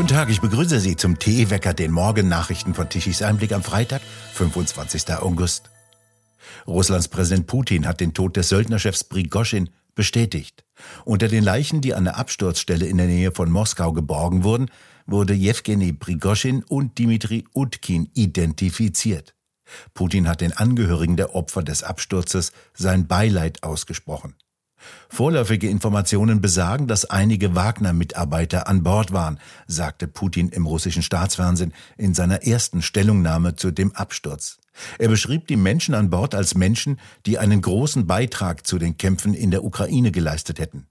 Guten Tag, ich begrüße Sie zum TE-Wecker, den Morgennachrichten von Tischis Einblick am Freitag, 25. August. Russlands Präsident Putin hat den Tod des Söldnerchefs Prigoschin bestätigt. Unter den Leichen, die an der Absturzstelle in der Nähe von Moskau geborgen wurden, wurde Jewgeni Prigoschin und Dmitri Utkin identifiziert. Putin hat den Angehörigen der Opfer des Absturzes sein Beileid ausgesprochen. Vorläufige Informationen besagen, dass einige Wagner-Mitarbeiter an Bord waren, sagte Putin im russischen Staatsfernsehen in seiner ersten Stellungnahme zu dem Absturz. Er beschrieb die Menschen an Bord als Menschen, die einen großen Beitrag zu den Kämpfen in der Ukraine geleistet hätten.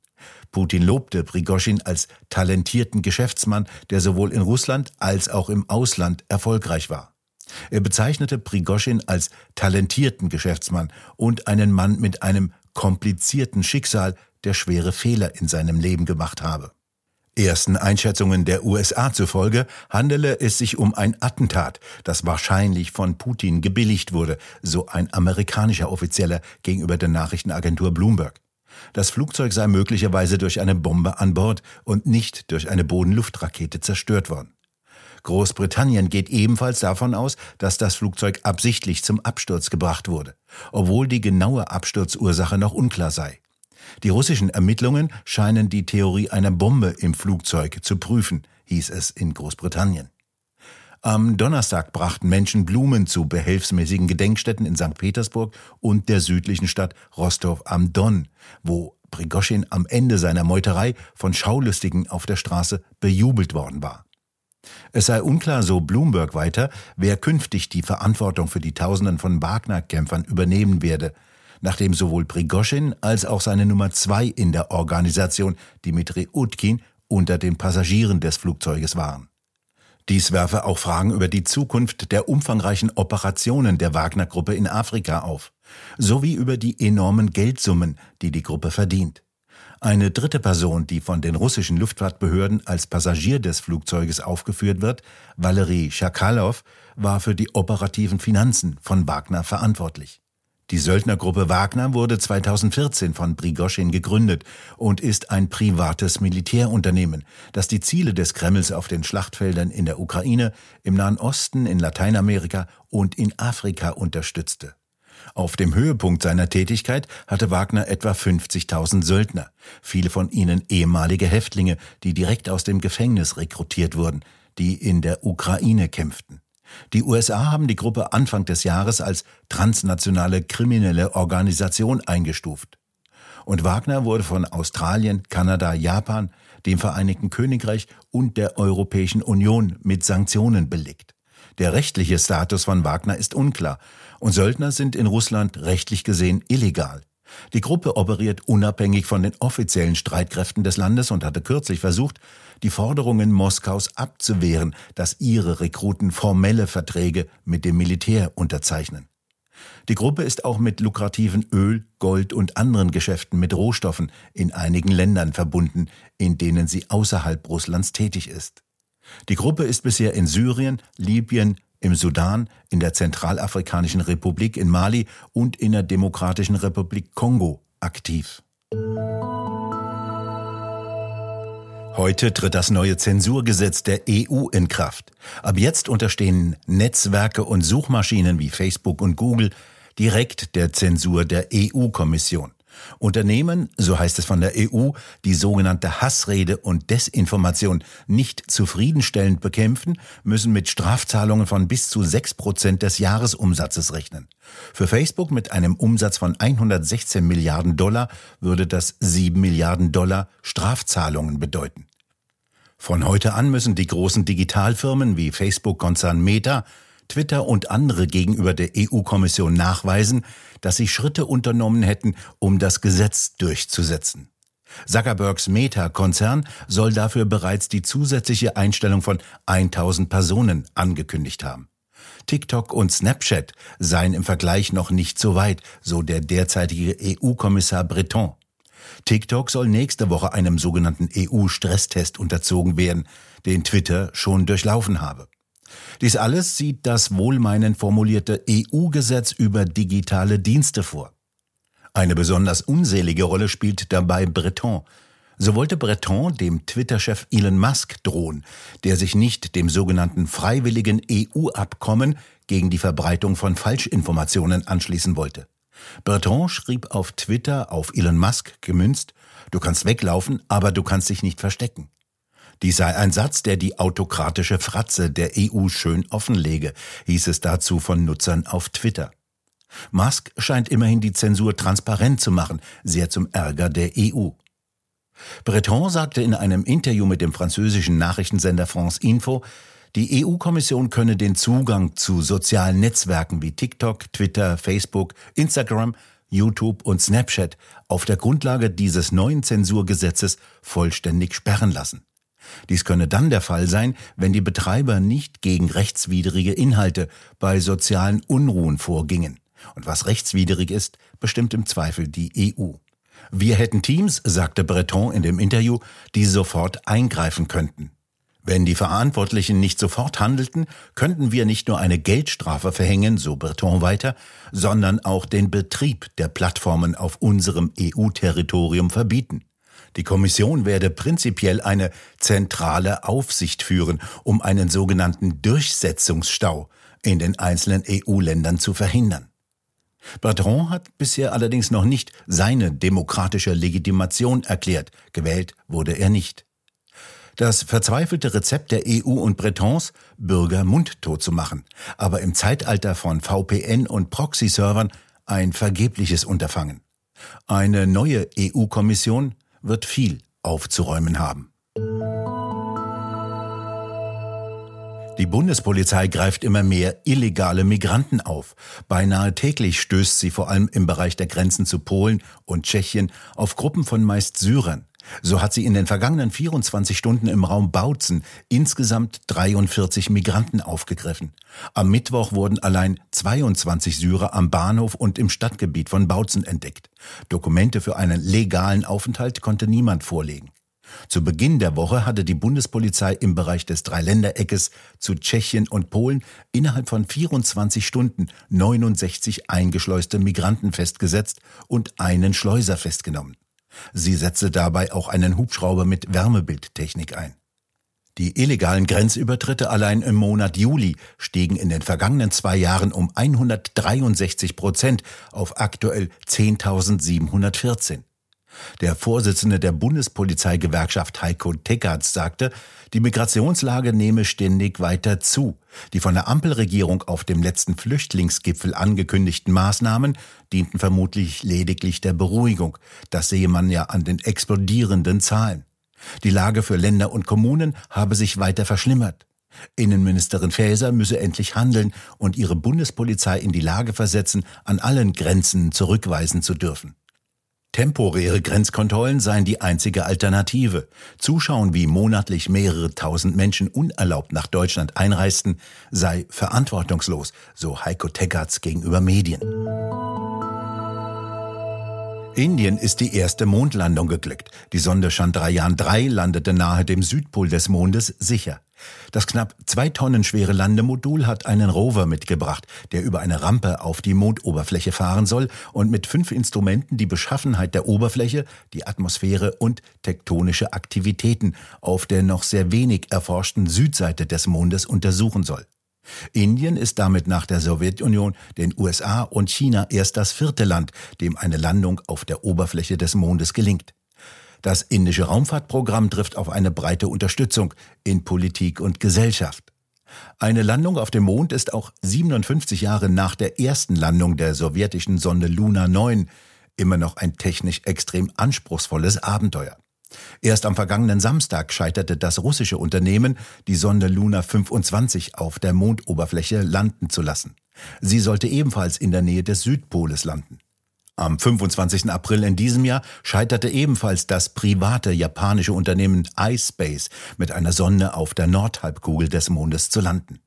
Putin lobte Prigoschin als talentierten Geschäftsmann, der sowohl in Russland als auch im Ausland erfolgreich war. Er bezeichnete Prigoschin als talentierten Geschäftsmann und einen Mann mit einem komplizierten Schicksal, der schwere Fehler in seinem Leben gemacht habe. Ersten Einschätzungen der USA zufolge handele es sich um ein Attentat, das wahrscheinlich von Putin gebilligt wurde, so ein amerikanischer Offizieller gegenüber der Nachrichtenagentur Bloomberg. Das Flugzeug sei möglicherweise durch eine Bombe an Bord und nicht durch eine Bodenluftrakete zerstört worden. Großbritannien geht ebenfalls davon aus, dass das Flugzeug absichtlich zum Absturz gebracht wurde, obwohl die genaue Absturzursache noch unklar sei. Die russischen Ermittlungen scheinen die Theorie einer Bombe im Flugzeug zu prüfen, hieß es in Großbritannien. Am Donnerstag brachten Menschen Blumen zu behelfsmäßigen Gedenkstätten in St. Petersburg und der südlichen Stadt Rostov am Don, wo Prigoschin am Ende seiner Meuterei von Schaulustigen auf der Straße bejubelt worden war. Es sei unklar, so Bloomberg weiter, wer künftig die Verantwortung für die Tausenden von Wagner-Kämpfern übernehmen werde, nachdem sowohl Prigoschin als auch seine Nummer zwei in der Organisation, Dimitri Utkin, unter den Passagieren des Flugzeuges waren. Dies werfe auch Fragen über die Zukunft der umfangreichen Operationen der Wagner-Gruppe in Afrika auf, sowie über die enormen Geldsummen, die die Gruppe verdient. Eine dritte Person, die von den russischen Luftfahrtbehörden als Passagier des Flugzeuges aufgeführt wird, Valerie Schakalow, war für die operativen Finanzen von Wagner verantwortlich. Die Söldnergruppe Wagner wurde 2014 von Prigoschin gegründet und ist ein privates Militärunternehmen, das die Ziele des Kremls auf den Schlachtfeldern in der Ukraine, im Nahen Osten, in Lateinamerika und in Afrika unterstützte. Auf dem Höhepunkt seiner Tätigkeit hatte Wagner etwa 50.000 Söldner, viele von ihnen ehemalige Häftlinge, die direkt aus dem Gefängnis rekrutiert wurden, die in der Ukraine kämpften. Die USA haben die Gruppe Anfang des Jahres als transnationale kriminelle Organisation eingestuft. Und Wagner wurde von Australien, Kanada, Japan, dem Vereinigten Königreich und der Europäischen Union mit Sanktionen belegt. Der rechtliche Status von Wagner ist unklar und Söldner sind in Russland rechtlich gesehen illegal. Die Gruppe operiert unabhängig von den offiziellen Streitkräften des Landes und hatte kürzlich versucht, die Forderungen Moskaus abzuwehren, dass ihre Rekruten formelle Verträge mit dem Militär unterzeichnen. Die Gruppe ist auch mit lukrativen Öl, Gold und anderen Geschäften mit Rohstoffen in einigen Ländern verbunden, in denen sie außerhalb Russlands tätig ist. Die Gruppe ist bisher in Syrien, Libyen, im Sudan, in der Zentralafrikanischen Republik, in Mali und in der Demokratischen Republik Kongo aktiv. Heute tritt das neue Zensurgesetz der EU in Kraft. Ab jetzt unterstehen Netzwerke und Suchmaschinen wie Facebook und Google direkt der Zensur der EU-Kommission. Unternehmen, so heißt es von der EU, die sogenannte Hassrede und Desinformation nicht zufriedenstellend bekämpfen, müssen mit Strafzahlungen von bis zu sechs Prozent des Jahresumsatzes rechnen. Für Facebook mit einem Umsatz von 116 Milliarden Dollar würde das 7 Milliarden Dollar Strafzahlungen bedeuten. Von heute an müssen die großen Digitalfirmen wie Facebook-Konzern Meta Twitter und andere gegenüber der EU-Kommission nachweisen, dass sie Schritte unternommen hätten, um das Gesetz durchzusetzen. Zuckerbergs Meta-Konzern soll dafür bereits die zusätzliche Einstellung von 1000 Personen angekündigt haben. TikTok und Snapchat seien im Vergleich noch nicht so weit, so der derzeitige EU-Kommissar Breton. TikTok soll nächste Woche einem sogenannten EU-Stresstest unterzogen werden, den Twitter schon durchlaufen habe. Dies alles sieht das wohlmeinend formulierte EU-Gesetz über digitale Dienste vor. Eine besonders unselige Rolle spielt dabei Breton. So wollte Breton dem Twitter-Chef Elon Musk drohen, der sich nicht dem sogenannten freiwilligen EU-Abkommen gegen die Verbreitung von Falschinformationen anschließen wollte. Breton schrieb auf Twitter auf Elon Musk gemünzt, du kannst weglaufen, aber du kannst dich nicht verstecken. Dies sei ein Satz, der die autokratische Fratze der EU schön offenlege, hieß es dazu von Nutzern auf Twitter. Musk scheint immerhin die Zensur transparent zu machen, sehr zum Ärger der EU. Breton sagte in einem Interview mit dem französischen Nachrichtensender France Info, die EU-Kommission könne den Zugang zu sozialen Netzwerken wie TikTok, Twitter, Facebook, Instagram, YouTube und Snapchat auf der Grundlage dieses neuen Zensurgesetzes vollständig sperren lassen. Dies könne dann der Fall sein, wenn die Betreiber nicht gegen rechtswidrige Inhalte bei sozialen Unruhen vorgingen. Und was rechtswidrig ist, bestimmt im Zweifel die EU. Wir hätten Teams, sagte Breton in dem Interview, die sofort eingreifen könnten. Wenn die Verantwortlichen nicht sofort handelten, könnten wir nicht nur eine Geldstrafe verhängen, so Breton weiter, sondern auch den Betrieb der Plattformen auf unserem EU-Territorium verbieten. Die Kommission werde prinzipiell eine zentrale Aufsicht führen, um einen sogenannten Durchsetzungsstau in den einzelnen EU-Ländern zu verhindern. Bertrand hat bisher allerdings noch nicht seine demokratische Legitimation erklärt. Gewählt wurde er nicht. Das verzweifelte Rezept der EU und Bretons, Bürger mundtot zu machen, aber im Zeitalter von VPN und Proxy-Servern ein vergebliches Unterfangen. Eine neue EU-Kommission wird viel aufzuräumen haben. Die Bundespolizei greift immer mehr illegale Migranten auf. Beinahe täglich stößt sie vor allem im Bereich der Grenzen zu Polen und Tschechien auf Gruppen von meist Syrern. So hat sie in den vergangenen 24 Stunden im Raum Bautzen insgesamt 43 Migranten aufgegriffen. Am Mittwoch wurden allein 22 Syrer am Bahnhof und im Stadtgebiet von Bautzen entdeckt. Dokumente für einen legalen Aufenthalt konnte niemand vorlegen. Zu Beginn der Woche hatte die Bundespolizei im Bereich des Dreiländereckes zu Tschechien und Polen innerhalb von 24 Stunden 69 eingeschleuste Migranten festgesetzt und einen Schleuser festgenommen. Sie setzte dabei auch einen Hubschrauber mit Wärmebildtechnik ein. Die illegalen Grenzübertritte allein im Monat Juli stiegen in den vergangenen zwei Jahren um 163 Prozent auf aktuell 10.714. Der Vorsitzende der Bundespolizeigewerkschaft Heiko Teckartz sagte, die Migrationslage nehme ständig weiter zu. Die von der Ampelregierung auf dem letzten Flüchtlingsgipfel angekündigten Maßnahmen dienten vermutlich lediglich der Beruhigung. Das sehe man ja an den explodierenden Zahlen. Die Lage für Länder und Kommunen habe sich weiter verschlimmert. Innenministerin Faeser müsse endlich handeln und ihre Bundespolizei in die Lage versetzen, an allen Grenzen zurückweisen zu dürfen. Temporäre Grenzkontrollen seien die einzige Alternative. Zuschauen, wie monatlich mehrere tausend Menschen unerlaubt nach Deutschland einreisten, sei verantwortungslos, so Heiko Teggerts gegenüber Medien. Indien ist die erste Mondlandung geglückt. Die Sonde Chandrayaan 3 landete nahe dem Südpol des Mondes sicher. Das knapp zwei Tonnen schwere Landemodul hat einen Rover mitgebracht, der über eine Rampe auf die Mondoberfläche fahren soll und mit fünf Instrumenten die Beschaffenheit der Oberfläche, die Atmosphäre und tektonische Aktivitäten auf der noch sehr wenig erforschten Südseite des Mondes untersuchen soll. Indien ist damit nach der Sowjetunion, den USA und China erst das vierte Land, dem eine Landung auf der Oberfläche des Mondes gelingt. Das indische Raumfahrtprogramm trifft auf eine breite Unterstützung in Politik und Gesellschaft. Eine Landung auf dem Mond ist auch 57 Jahre nach der ersten Landung der sowjetischen Sonde Luna 9 immer noch ein technisch extrem anspruchsvolles Abenteuer. Erst am vergangenen Samstag scheiterte das russische Unternehmen, die Sonde Luna 25 auf der Mondoberfläche landen zu lassen. Sie sollte ebenfalls in der Nähe des Südpoles landen. Am 25. April in diesem Jahr scheiterte ebenfalls das private japanische Unternehmen iSpace mit einer Sonde auf der Nordhalbkugel des Mondes zu landen.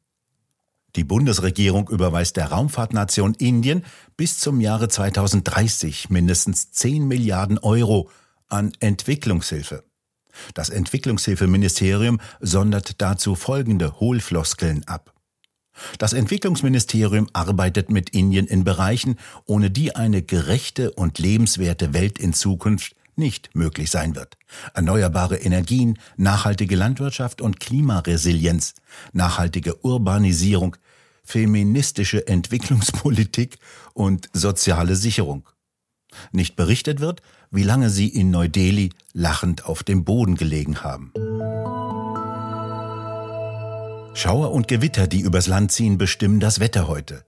Die Bundesregierung überweist der Raumfahrtnation Indien bis zum Jahre 2030 mindestens 10 Milliarden Euro an Entwicklungshilfe. Das Entwicklungshilfeministerium sondert dazu folgende Hohlfloskeln ab. Das Entwicklungsministerium arbeitet mit Indien in Bereichen, ohne die eine gerechte und lebenswerte Welt in Zukunft nicht möglich sein wird. Erneuerbare Energien, nachhaltige Landwirtschaft und Klimaresilienz, nachhaltige Urbanisierung, feministische Entwicklungspolitik und soziale Sicherung. Nicht berichtet wird, wie lange sie in Neu-Delhi lachend auf dem Boden gelegen haben. Schauer und Gewitter, die übers Land ziehen, bestimmen das Wetter heute.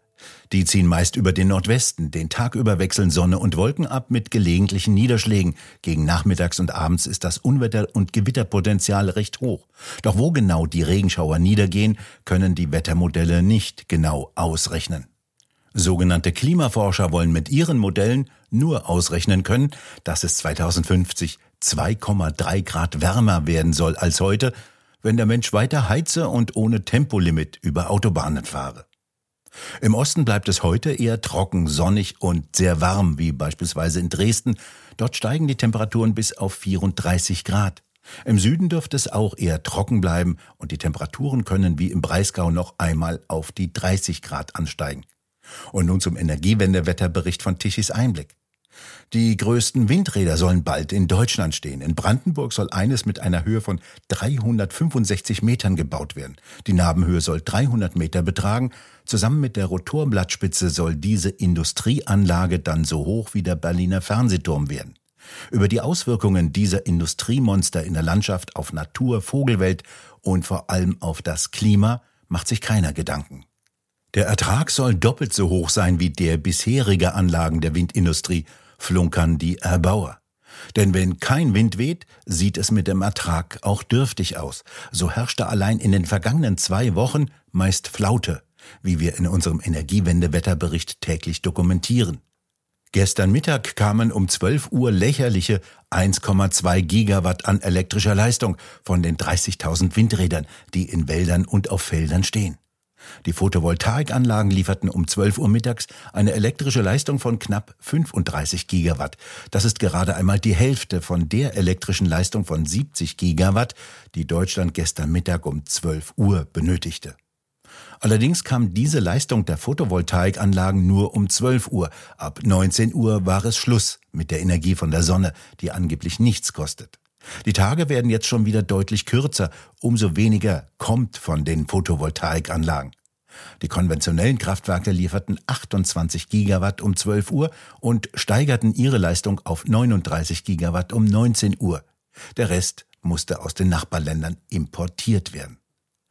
Die ziehen meist über den Nordwesten, den Tag über wechseln Sonne und Wolken ab mit gelegentlichen Niederschlägen. Gegen Nachmittags und Abends ist das Unwetter- und Gewitterpotenzial recht hoch. Doch wo genau die Regenschauer niedergehen, können die Wettermodelle nicht genau ausrechnen. Sogenannte Klimaforscher wollen mit ihren Modellen nur ausrechnen können, dass es 2050 2,3 Grad wärmer werden soll als heute, wenn der Mensch weiter heize und ohne Tempolimit über Autobahnen fahre. Im Osten bleibt es heute eher trocken, sonnig und sehr warm, wie beispielsweise in Dresden. Dort steigen die Temperaturen bis auf 34 Grad. Im Süden dürfte es auch eher trocken bleiben und die Temperaturen können wie im Breisgau noch einmal auf die 30 Grad ansteigen. Und nun zum Energiewendewetterbericht von Tichys Einblick. Die größten Windräder sollen bald in Deutschland stehen. In Brandenburg soll eines mit einer Höhe von 365 Metern gebaut werden. Die Nabenhöhe soll 300 Meter betragen. Zusammen mit der Rotorblattspitze soll diese Industrieanlage dann so hoch wie der Berliner Fernsehturm werden. Über die Auswirkungen dieser Industriemonster in der Landschaft auf Natur, Vogelwelt und vor allem auf das Klima macht sich keiner Gedanken. Der Ertrag soll doppelt so hoch sein wie der bisherige Anlagen der Windindustrie flunkern die Erbauer. Denn wenn kein Wind weht, sieht es mit dem Ertrag auch dürftig aus. So herrschte allein in den vergangenen zwei Wochen meist Flaute, wie wir in unserem Energiewendewetterbericht täglich dokumentieren. Gestern Mittag kamen um 12 Uhr lächerliche 1,2 Gigawatt an elektrischer Leistung von den 30.000 Windrädern, die in Wäldern und auf Feldern stehen. Die Photovoltaikanlagen lieferten um 12 Uhr mittags eine elektrische Leistung von knapp 35 Gigawatt. Das ist gerade einmal die Hälfte von der elektrischen Leistung von 70 Gigawatt, die Deutschland gestern Mittag um 12 Uhr benötigte. Allerdings kam diese Leistung der Photovoltaikanlagen nur um 12 Uhr. Ab 19 Uhr war es Schluss mit der Energie von der Sonne, die angeblich nichts kostet. Die Tage werden jetzt schon wieder deutlich kürzer, umso weniger kommt von den Photovoltaikanlagen. Die konventionellen Kraftwerke lieferten 28 Gigawatt um 12 Uhr und steigerten ihre Leistung auf 39 Gigawatt um 19 Uhr. Der Rest musste aus den Nachbarländern importiert werden.